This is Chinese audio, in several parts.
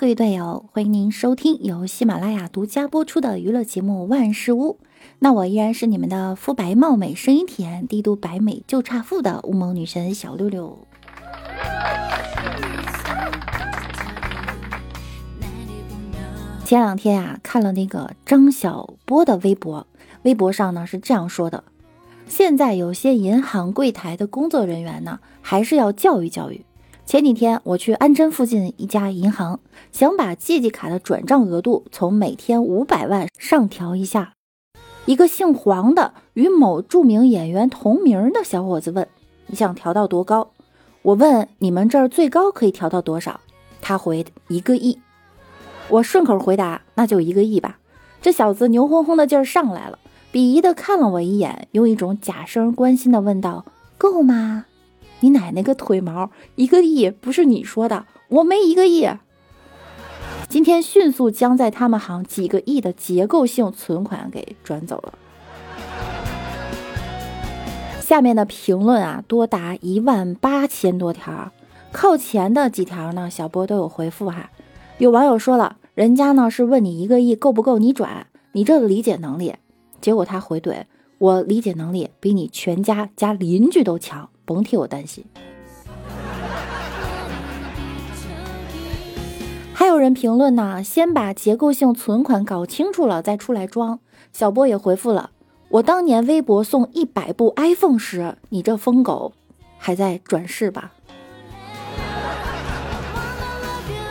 各位队友，欢迎您收听由喜马拉雅独家播出的娱乐节目《万事屋》。那我依然是你们的肤白貌美、声音甜、低度白美就差富的乌蒙女神小六六。前两天啊，看了那个张小波的微博，微博上呢是这样说的：现在有些银行柜台的工作人员呢，还是要教育教育。前几天我去安贞附近一家银行，想把借记卡的转账额度从每天五百万上调一下。一个姓黄的与某著名演员同名的小伙子问：“你想调到多高？”我问：“你们这儿最高可以调到多少？”他回：“一个亿。”我顺口回答：“那就一个亿吧。”这小子牛哄哄的劲儿上来了，鄙夷的看了我一眼，用一种假声关心的问道：“够吗？”你奶奶个腿毛！一个亿不是你说的，我没一个亿。今天迅速将在他们行几个亿的结构性存款给转走了。下面的评论啊，多达一万八千多条，靠前的几条呢，小波都有回复哈。有网友说了，人家呢是问你一个亿够不够你转，你这理解能力。结果他回怼我，理解能力比你全家加邻居都强。甭替我担心。还有人评论呢，先把结构性存款搞清楚了再出来装。小波也回复了，我当年微博送一百部 iPhone 时，你这疯狗还在转世吧？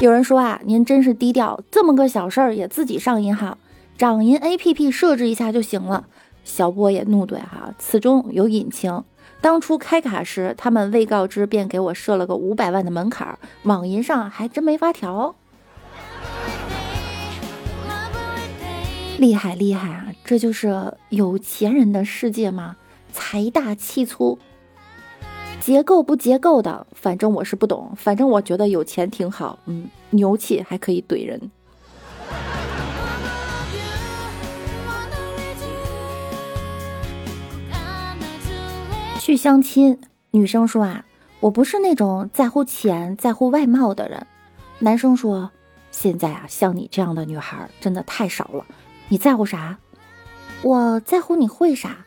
有人说啊，您真是低调，这么个小事儿也自己上银行，掌银 APP 设置一下就行了。小波也怒怼哈，此中有隐情。当初开卡时，他们未告知，便给我设了个五百万的门槛，网银上还真没法调。厉害厉害啊！这就是有钱人的世界吗？财大气粗，结构不结构的，反正我是不懂。反正我觉得有钱挺好，嗯，牛气还可以怼人。去相亲，女生说啊，我不是那种在乎钱、在乎外貌的人。男生说，现在啊，像你这样的女孩真的太少了。你在乎啥？我在乎你会啥？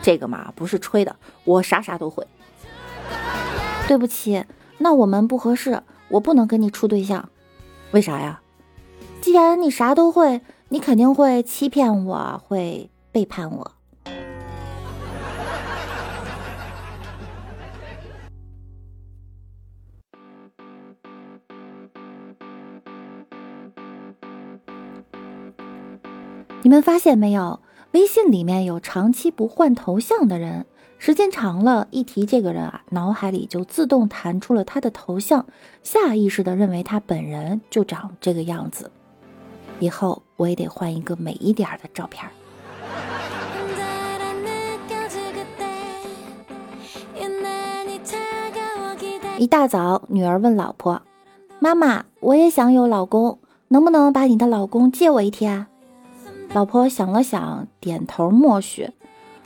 这个嘛，不是吹的，我啥啥都会。对不起，那我们不合适，我不能跟你处对象。为啥呀？既然你啥都会，你肯定会欺骗我，会背叛我。你们发现没有？微信里面有长期不换头像的人，时间长了，一提这个人啊，脑海里就自动弹出了他的头像，下意识的认为他本人就长这个样子。以后我也得换一个美一点的照片。一大早，女儿问老婆：“妈妈，我也想有老公，能不能把你的老公借我一天？”老婆想了想，点头默许。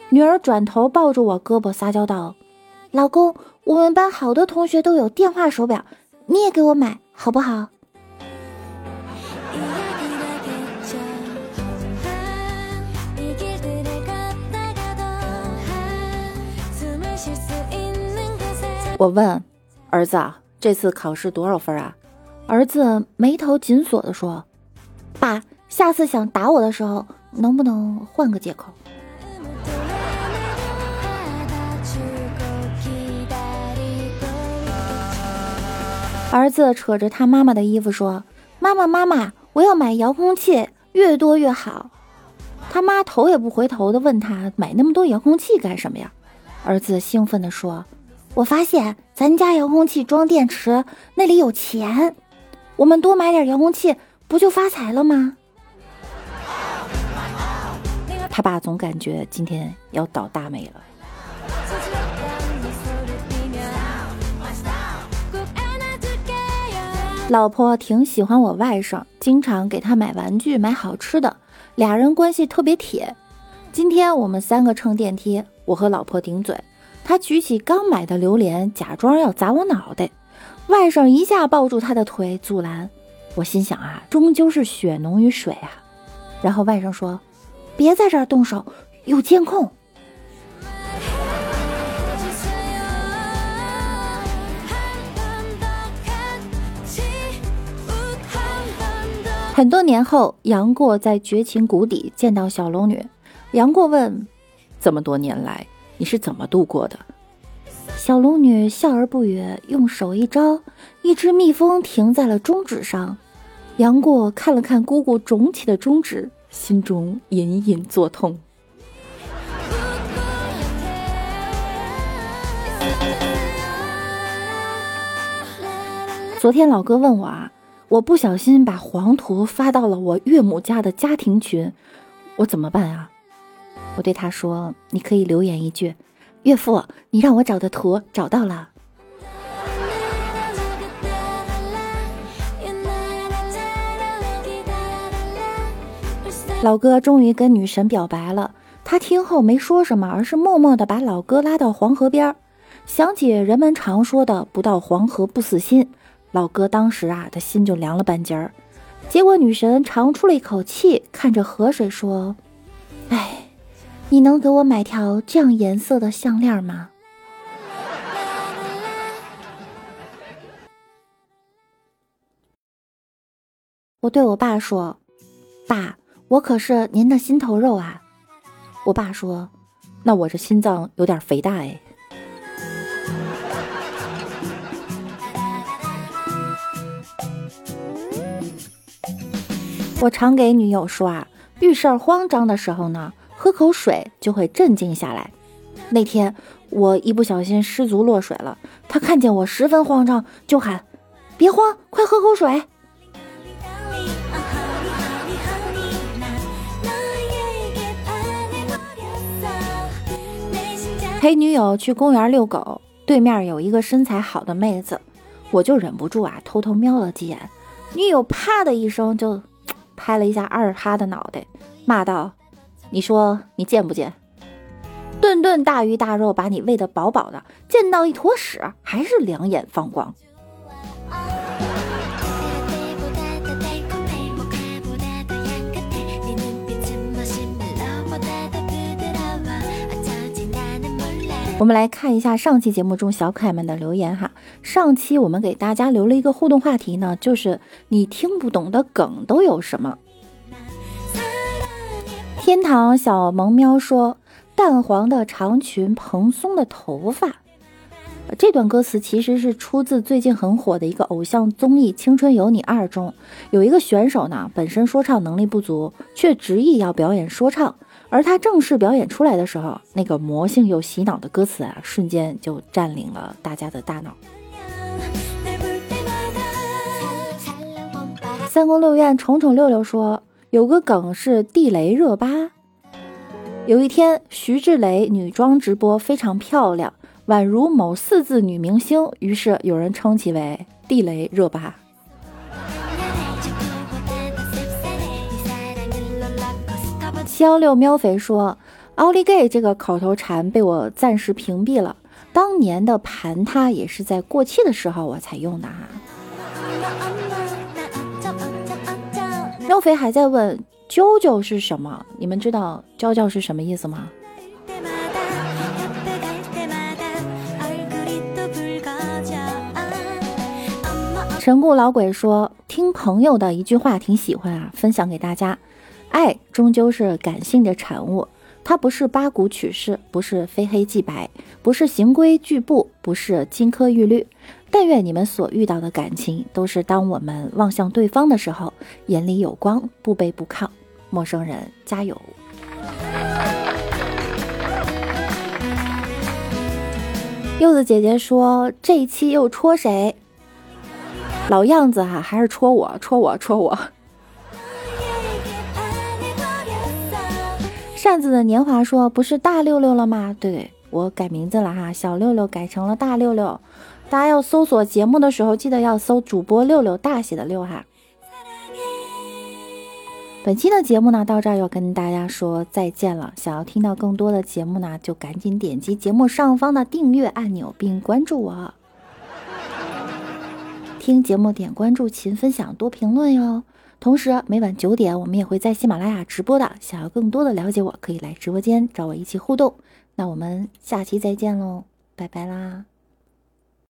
女儿转头抱住我胳膊撒娇道：“老公，我们班好多同学都有电话手表，你也给我买好不好？”我问儿子：“这次考试多少分啊？”儿子眉头紧锁的说：“爸。”下次想打我的时候，能不能换个借口？儿子扯着他妈妈的衣服说：“妈妈，妈妈，我要买遥控器，越多越好。”他妈头也不回头的问他：“买那么多遥控器干什么呀？”儿子兴奋的说：“我发现咱家遥控器装电池那里有钱，我们多买点遥控器，不就发财了吗？”他爸总感觉今天要倒大霉了。老婆挺喜欢我外甥，经常给他买玩具、买好吃的，俩人关系特别铁。今天我们三个乘电梯，我和老婆顶嘴，他举起刚买的榴莲，假装要砸我脑袋，外甥一下抱住他的腿阻拦：“我心想啊，终究是血浓于水啊。然后外甥说：“别在这儿动手，有监控。”很多年后，杨过在绝情谷底见到小龙女。杨过问：“这么多年来，你是怎么度过的？”小龙女笑而不语，用手一招，一只蜜蜂停在了中指上。杨过看了看姑姑肿起的中指，心中隐隐作痛。昨天老哥问我啊。我不小心把黄图发到了我岳母家的家庭群，我怎么办啊？我对他说：“你可以留言一句，岳父，你让我找的图找到了。”老哥终于跟女神表白了，他听后没说什么，而是默默的把老哥拉到黄河边儿，想起人们常说的“不到黄河不死心”。老哥当时啊，的心就凉了半截儿。结果女神长出了一口气，看着河水说：“哎，你能给我买条这样颜色的项链吗？”我对我爸说：“爸，我可是您的心头肉啊。”我爸说：“那我这心脏有点肥大哎。”我常给女友说啊，遇事儿慌张的时候呢，喝口水就会镇静下来。那天我一不小心失足落水了，她看见我十分慌张，就喊：“别慌，快喝口水。”陪女友去公园遛狗，对面有一个身材好的妹子，我就忍不住啊，偷偷瞄了几眼。女友啪的一声就。拍了一下二哈的脑袋，骂道：“你说你贱不贱？顿顿大鱼大肉把你喂得饱饱的，见到一坨屎还是两眼放光。”我们来看一下上期节目中小可爱们的留言哈。上期我们给大家留了一个互动话题呢，就是你听不懂的梗都有什么？天堂小萌喵说：“淡黄的长裙，蓬松的头发。”这段歌词其实是出自最近很火的一个偶像综艺《青春有你二》中，有一个选手呢，本身说唱能力不足，却执意要表演说唱。而他正式表演出来的时候，那个魔性又洗脑的歌词啊，瞬间就占领了大家的大脑。三宫六院宠宠六六说，有个梗是地雷热巴。有一天，徐志蕾女装直播非常漂亮，宛如某四字女明星，于是有人称其为地雷热巴。七幺六喵肥说：“奥利给这个口头禅被我暂时屏蔽了。当年的盘它也是在过气的时候我才用的哈。”喵肥还在问“啾啾”是什么？你们知道“娇娇”是什么意思吗？神故老鬼说：“听朋友的一句话挺喜欢啊，分享给大家。”爱终究是感性的产物，它不是八股取士，不是非黑即白，不是行规矩步，不是金科玉律。但愿你们所遇到的感情，都是当我们望向对方的时候，眼里有光，不卑不亢。陌生人，加油！柚子姐姐说：“这一期又戳谁？老样子哈，还是戳我，戳我，戳我。”扇子的年华说：“不是大六六了吗？对我改名字了哈，小六六改成了大六六。大家要搜索节目的时候，记得要搜主播六六大写的六哈。本期的节目呢，到这儿要跟大家说再见了。想要听到更多的节目呢，就赶紧点击节目上方的订阅按钮，并关注我。”听节目点关注、勤分享、多评论哟。同时，每晚九点我们也会在喜马拉雅直播的。想要更多的了解我，可以来直播间找我一起互动。那我们下期再见喽，拜拜啦！